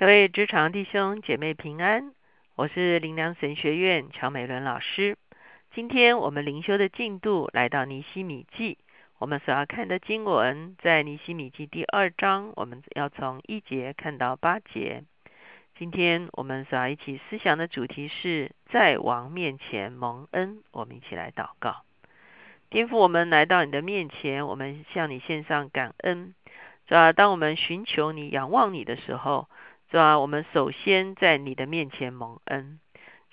各位职场弟兄姐妹平安，我是灵粮神学院乔美伦老师。今天我们灵修的进度来到尼西米记，我们所要看的经文在尼西米记第二章，我们要从一节看到八节。今天我们所要一起思想的主题是在王面前蒙恩，我们一起来祷告。颠覆我们来到你的面前，我们向你献上感恩。是吧？当我们寻求你、仰望你的时候。是啊？我们首先在你的面前蒙恩，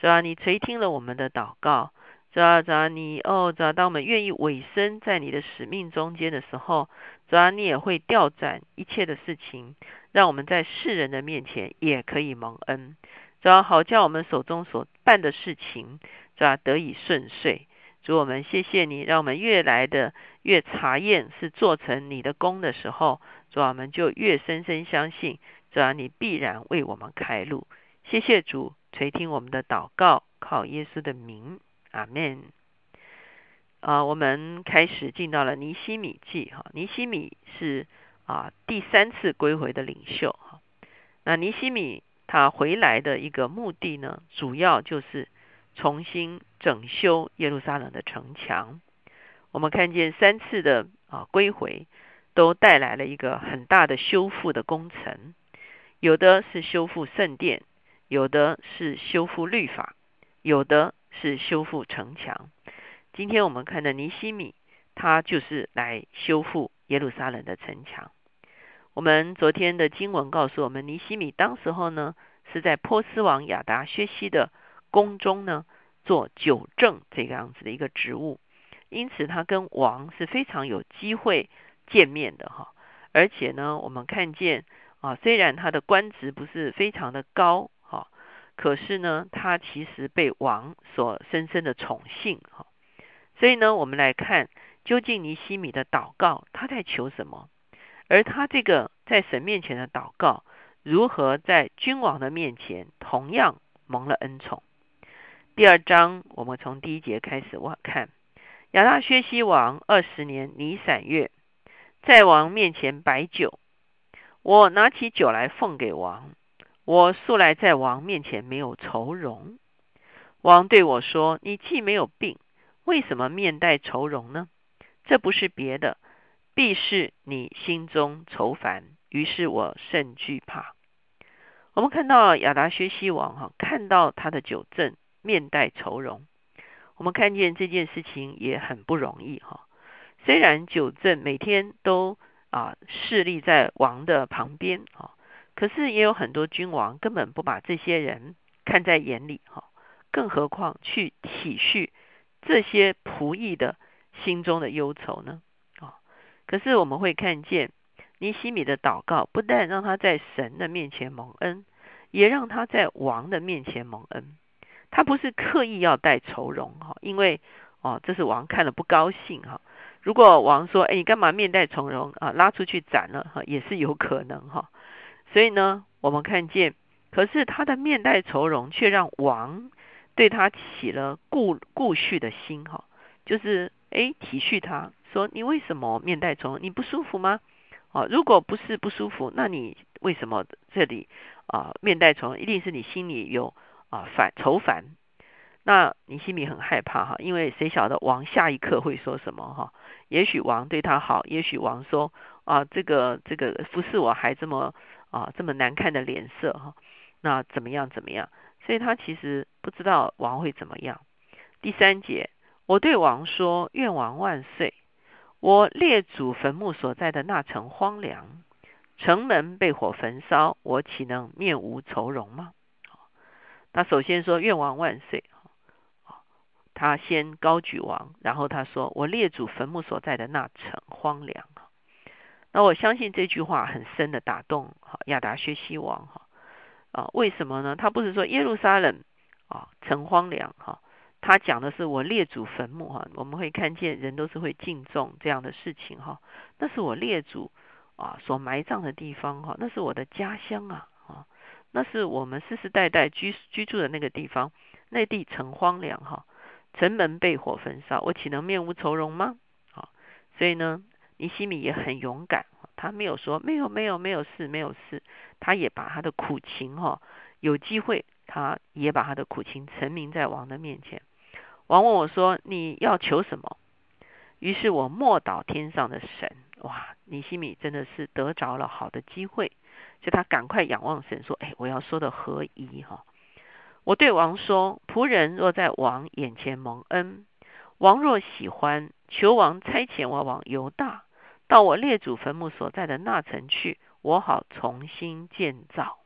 是啊？你垂听了我们的祷告，是啊？是啊？你哦，是吧？当我们愿意委身在你的使命中间的时候，是啊？你也会调转一切的事情，让我们在世人的面前也可以蒙恩，是啊？好叫我们手中所办的事情，是啊？得以顺遂。主我们谢谢你，让我们越来的越查验是做成你的功的时候，主我们就越深深相信。主啊，你必然为我们开路。谢谢主垂听我们的祷告，靠耶稣的名，阿门。啊，我们开始进到了尼西米记哈。尼西米是啊第三次归回的领袖哈。那尼西米他回来的一个目的呢，主要就是重新整修耶路撒冷的城墙。我们看见三次的啊归回，都带来了一个很大的修复的工程。有的是修复圣殿，有的是修复律法，有的是修复城墙。今天我们看的尼西米，他就是来修复耶路撒冷的城墙。我们昨天的经文告诉我们，尼西米当时候呢是在波斯王亚达薛西的宫中呢做九正这个样子的一个职务，因此他跟王是非常有机会见面的哈。而且呢，我们看见。啊，虽然他的官职不是非常的高，哈，可是呢，他其实被王所深深的宠幸，哈。所以呢，我们来看究竟尼西米的祷告他在求什么，而他这个在神面前的祷告，如何在君王的面前同样蒙了恩宠。第二章，我们从第一节开始我看，亚大薛西王二十年尼散月，在王面前摆酒。我拿起酒来奉给王，我素来在王面前没有愁容。王对我说：“你既没有病，为什么面带愁容呢？这不是别的，必是你心中愁烦。”于是我甚惧怕。我们看到亚达薛西王哈，看到他的酒正面带愁容。我们看见这件事情也很不容易哈。虽然酒正每天都。啊，势力在王的旁边啊，可是也有很多君王根本不把这些人看在眼里哈，更何况去体恤这些仆役的心中的忧愁呢？啊，可是我们会看见尼西米的祷告，不但让他在神的面前蒙恩，也让他在王的面前蒙恩。他不是刻意要带愁容哈，因为哦，这是王看了不高兴哈。如果王说：“哎，你干嘛面带从容啊？拉出去斩了哈，也是有可能哈。”所以呢，我们看见，可是他的面带愁容，却让王对他起了顾顾恤的心哈，就是哎体恤他，说你为什么面带愁容？你不舒服吗？哦，如果不是不舒服，那你为什么这里啊面带愁容？一定是你心里有啊烦愁烦。那你心里很害怕哈，因为谁晓得王下一刻会说什么哈？也许王对他好，也许王说啊，这个这个服侍我还这么啊这么难看的脸色哈，那怎么样怎么样？所以他其实不知道王会怎么样。第三节，我对王说：愿王万岁！我列祖坟墓所在的那城荒凉，城门被火焚烧，我岂能面无愁容吗？那首先说愿王万岁。他先高举王，然后他说：“我列祖坟墓所在的那城荒凉。”那我相信这句话很深的打动哈亚达薛西王哈啊？为什么呢？他不是说耶路撒冷啊城荒凉哈？他讲的是我列祖坟墓哈。我们会看见人都是会敬重这样的事情哈。那是我列祖啊所埋葬的地方哈。那是我的家乡啊啊！那是我们世世代代居居住的那个地方，那地城荒凉哈。城门被火焚烧，我岂能面无愁容吗？啊，所以呢，尼西米也很勇敢，他没有说没有没有没有事没有事，他也把他的苦情哈，有机会他也把他的苦情陈明在王的面前。王问我说：“你要求什么？”于是我默祷天上的神，哇，尼西米真的是得着了好的机会，就他赶快仰望神说：“哎，我要说的何宜哈？”我对王说：“仆人若在王眼前蒙恩，王若喜欢，求王差遣我往犹大，到我列祖坟墓所在的那城去，我好重新建造。”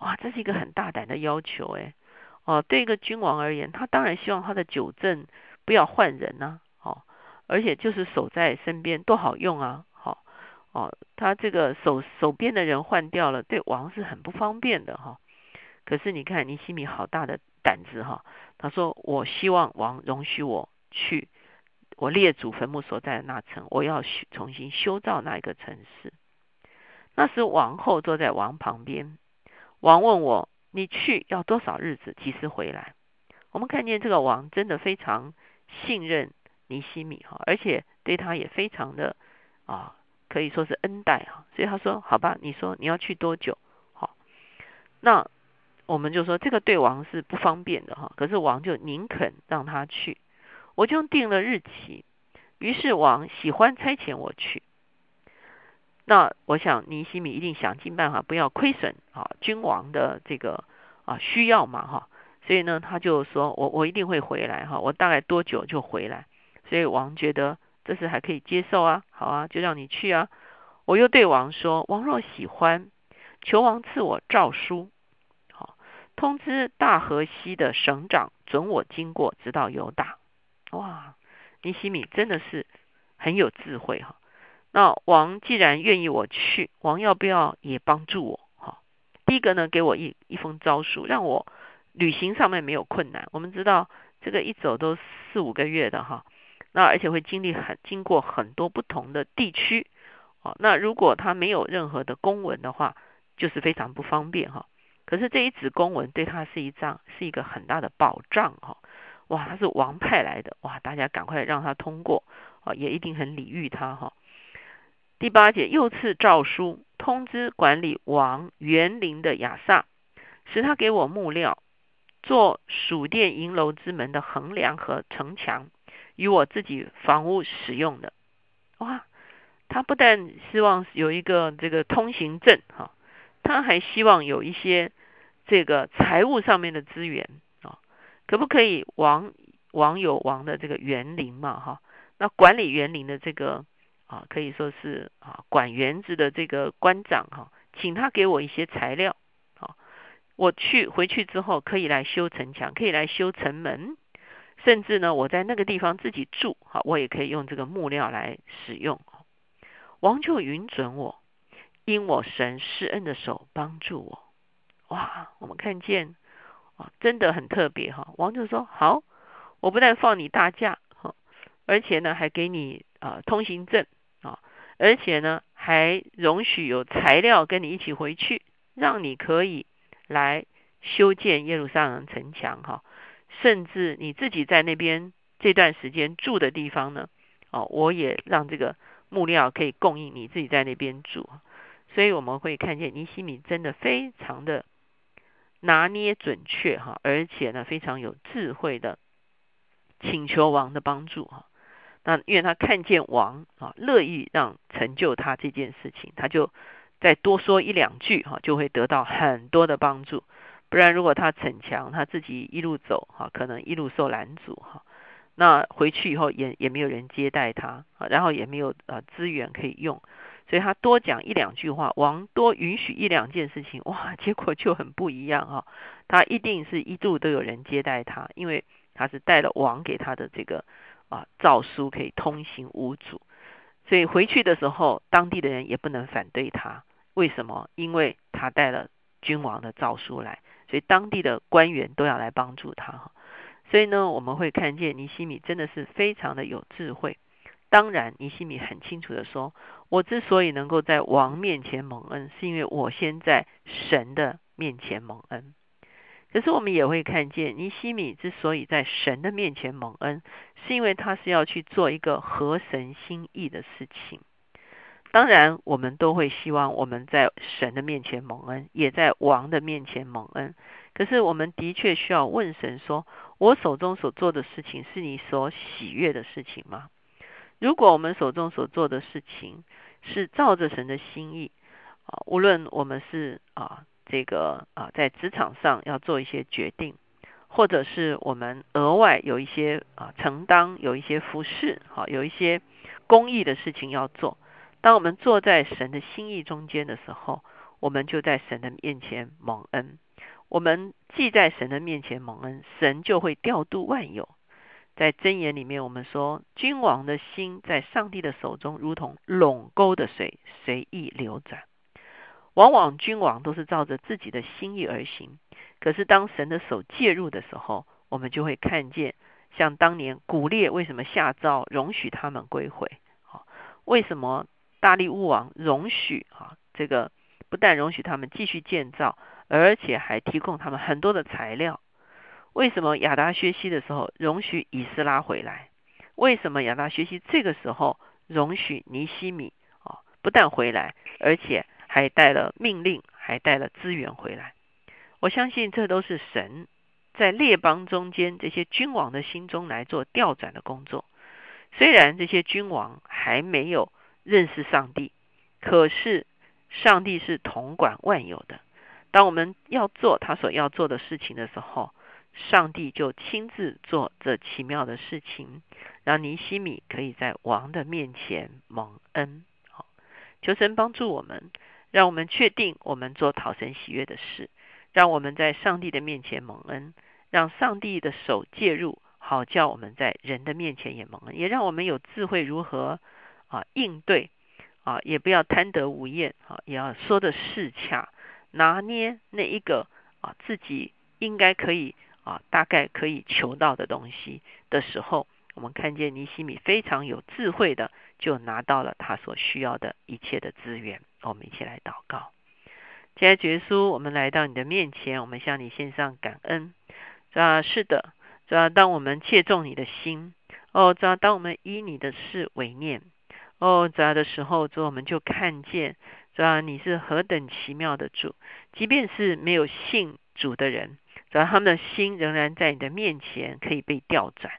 哇，这是一个很大胆的要求哎。哦，对一个君王而言，他当然希望他的九正不要换人呐，哦，而且就是守在身边多好用啊，好，哦，他这个手手边的人换掉了，对王是很不方便的哈。可是你看尼西米好大的胆子哈，他说我希望王容许我去我列祖坟墓所在的那城，我要重新修造那一个城市。那时王后坐在王旁边，王问我。你去要多少日子？几时回来？我们看见这个王真的非常信任尼西米哈，而且对他也非常的啊，可以说是恩待哈。所以他说：“好吧，你说你要去多久？好，那我们就说这个对王是不方便的哈。可是王就宁肯让他去，我就定了日期。于是王喜欢差遣我去。”那我想尼西米一定想尽办法不要亏损啊，君王的这个啊需要嘛哈，所以呢他就说我我一定会回来哈，我大概多久就回来，所以王觉得这是还可以接受啊，好啊，就让你去啊。我又对王说，王若喜欢，求王赐我诏书，通知大河西的省长准我经过，直到犹大。哇，尼西米真的是很有智慧哈。那王既然愿意我去，王要不要也帮助我？哈，第一个呢，给我一一封诏书，让我旅行上面没有困难。我们知道这个一走都四五个月的哈，那而且会经历很经过很多不同的地区，哦，那如果他没有任何的公文的话，就是非常不方便哈。可是这一纸公文对他是一张是一个很大的保障哈。哇，他是王派来的，哇，大家赶快让他通过啊，也一定很礼遇他哈。第八节又赐诏书，通知管理王园林的亚萨，使他给我木料，做蜀殿银楼之门的横梁和城墙，与我自己房屋使用的。哇，他不但希望有一个这个通行证哈，他还希望有一些这个财务上面的资源啊，可不可以王王有王的这个园林嘛哈？那管理园林的这个。啊，可以说是啊，管园子的这个官长哈，请他给我一些材料，好，我去回去之后可以来修城墙，可以来修城门，甚至呢，我在那个地方自己住，好，我也可以用这个木料来使用。王就允准我，因我神施恩的手帮助我。哇，我们看见啊，真的很特别哈。王就说好，我不但放你大假哈，而且呢，还给你啊通行证啊。而且呢，还容许有材料跟你一起回去，让你可以来修建耶路撒冷城墙哈。甚至你自己在那边这段时间住的地方呢，哦，我也让这个木料可以供应你自己在那边住。所以我们会看见尼西米真的非常的拿捏准确哈，而且呢非常有智慧的请求王的帮助哈。那因为他看见王啊乐意让成就他这件事情，他就再多说一两句哈，就会得到很多的帮助。不然如果他逞强，他自己一路走哈，可能一路受拦阻哈。那回去以后也也没有人接待他，然后也没有呃资源可以用，所以他多讲一两句话，王多允许一两件事情，哇，结果就很不一样哈。他一定是一度都有人接待他，因为他是带了王给他的这个。啊，诏书可以通行无阻，所以回去的时候，当地的人也不能反对他。为什么？因为他带了君王的诏书来，所以当地的官员都要来帮助他。哈，所以呢，我们会看见尼西米真的是非常的有智慧。当然，尼西米很清楚的说：“我之所以能够在王面前蒙恩，是因为我先在神的面前蒙恩。”可是我们也会看见，尼西米之所以在神的面前蒙恩，是因为他是要去做一个合神心意的事情。当然，我们都会希望我们在神的面前蒙恩，也在王的面前蒙恩。可是，我们的确需要问神说：“我手中所做的事情是你所喜悦的事情吗？”如果我们手中所做的事情是照着神的心意啊，无论我们是啊这个啊在职场上要做一些决定，或者是我们额外有一些啊承担有一些服饰，好有一些公益的事情要做。当我们坐在神的心意中间的时候，我们就在神的面前蒙恩。我们既在神的面前蒙恩，神就会调度万有。在箴言里面，我们说，君王的心在上帝的手中，如同垄沟的水，随意流转。往往君王都是照着自己的心意而行。可是当神的手介入的时候，我们就会看见，像当年古列为什么下诏容许他们归回？啊，为什么？大力乌王容许啊，这个不但容许他们继续建造，而且还提供他们很多的材料。为什么亚达薛西的时候容许以斯拉回来？为什么亚达薛西这个时候容许尼西米啊，不但回来，而且还带了命令，还带了资源回来？我相信这都是神在列邦中间这些君王的心中来做调转的工作。虽然这些君王还没有。认识上帝，可是上帝是统管万有的。当我们要做他所要做的事情的时候，上帝就亲自做这奇妙的事情，让尼西米可以在王的面前蒙恩。好，求神帮助我们，让我们确定我们做讨神喜悦的事，让我们在上帝的面前蒙恩，让上帝的手介入，好叫我们在人的面前也蒙恩，也让我们有智慧如何。啊，应对啊，也不要贪得无厌啊，也要说的适恰，拿捏那一个啊，自己应该可以啊，大概可以求到的东西的时候，我们看见尼西米非常有智慧的，就拿到了他所需要的一切的资源。我们一起来祷告，亲爱的耶稣，我们来到你的面前，我们向你献上感恩。啊，是的，啊，当我们切中你的心，哦，啊，当我们以你的事为念。哦，主的时候，主我们就看见，主要你是何等奇妙的主，即便是没有信主的人，主要他们的心仍然在你的面前可以被调转，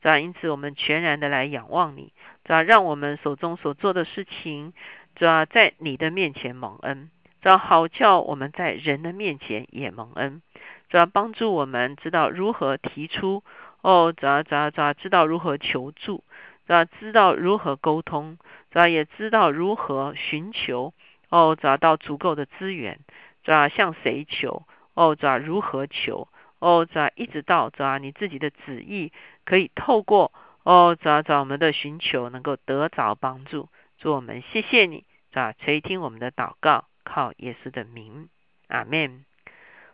主要因此我们全然的来仰望你，主要让我们手中所做的事情，主要在你的面前蒙恩，主要好叫我们在人的面前也蒙恩，主要帮助我们知道如何提出，哦，主要主要主要知道如何求助。主要知道如何沟通，主要也知道如何寻求哦，找到足够的资源，主要向谁求哦，主要如何求哦，主要一直到主要你自己的旨意可以透过哦，主要找我们的寻求能够得着帮助。祝我们谢谢你，主要垂听我们的祷告，靠耶稣的名，阿门。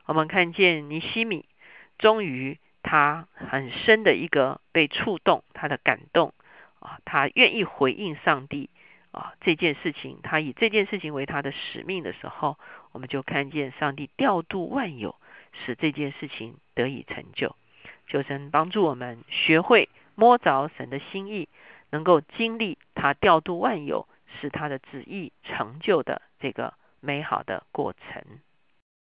我们看见尼西米，终于他很深的一个被触动，他的感动。啊，他愿意回应上帝啊这件事情，他以这件事情为他的使命的时候，我们就看见上帝调度万有，使这件事情得以成就。求神帮助我们学会摸着神的心意，能够经历他调度万有，使他的旨意成就的这个美好的过程。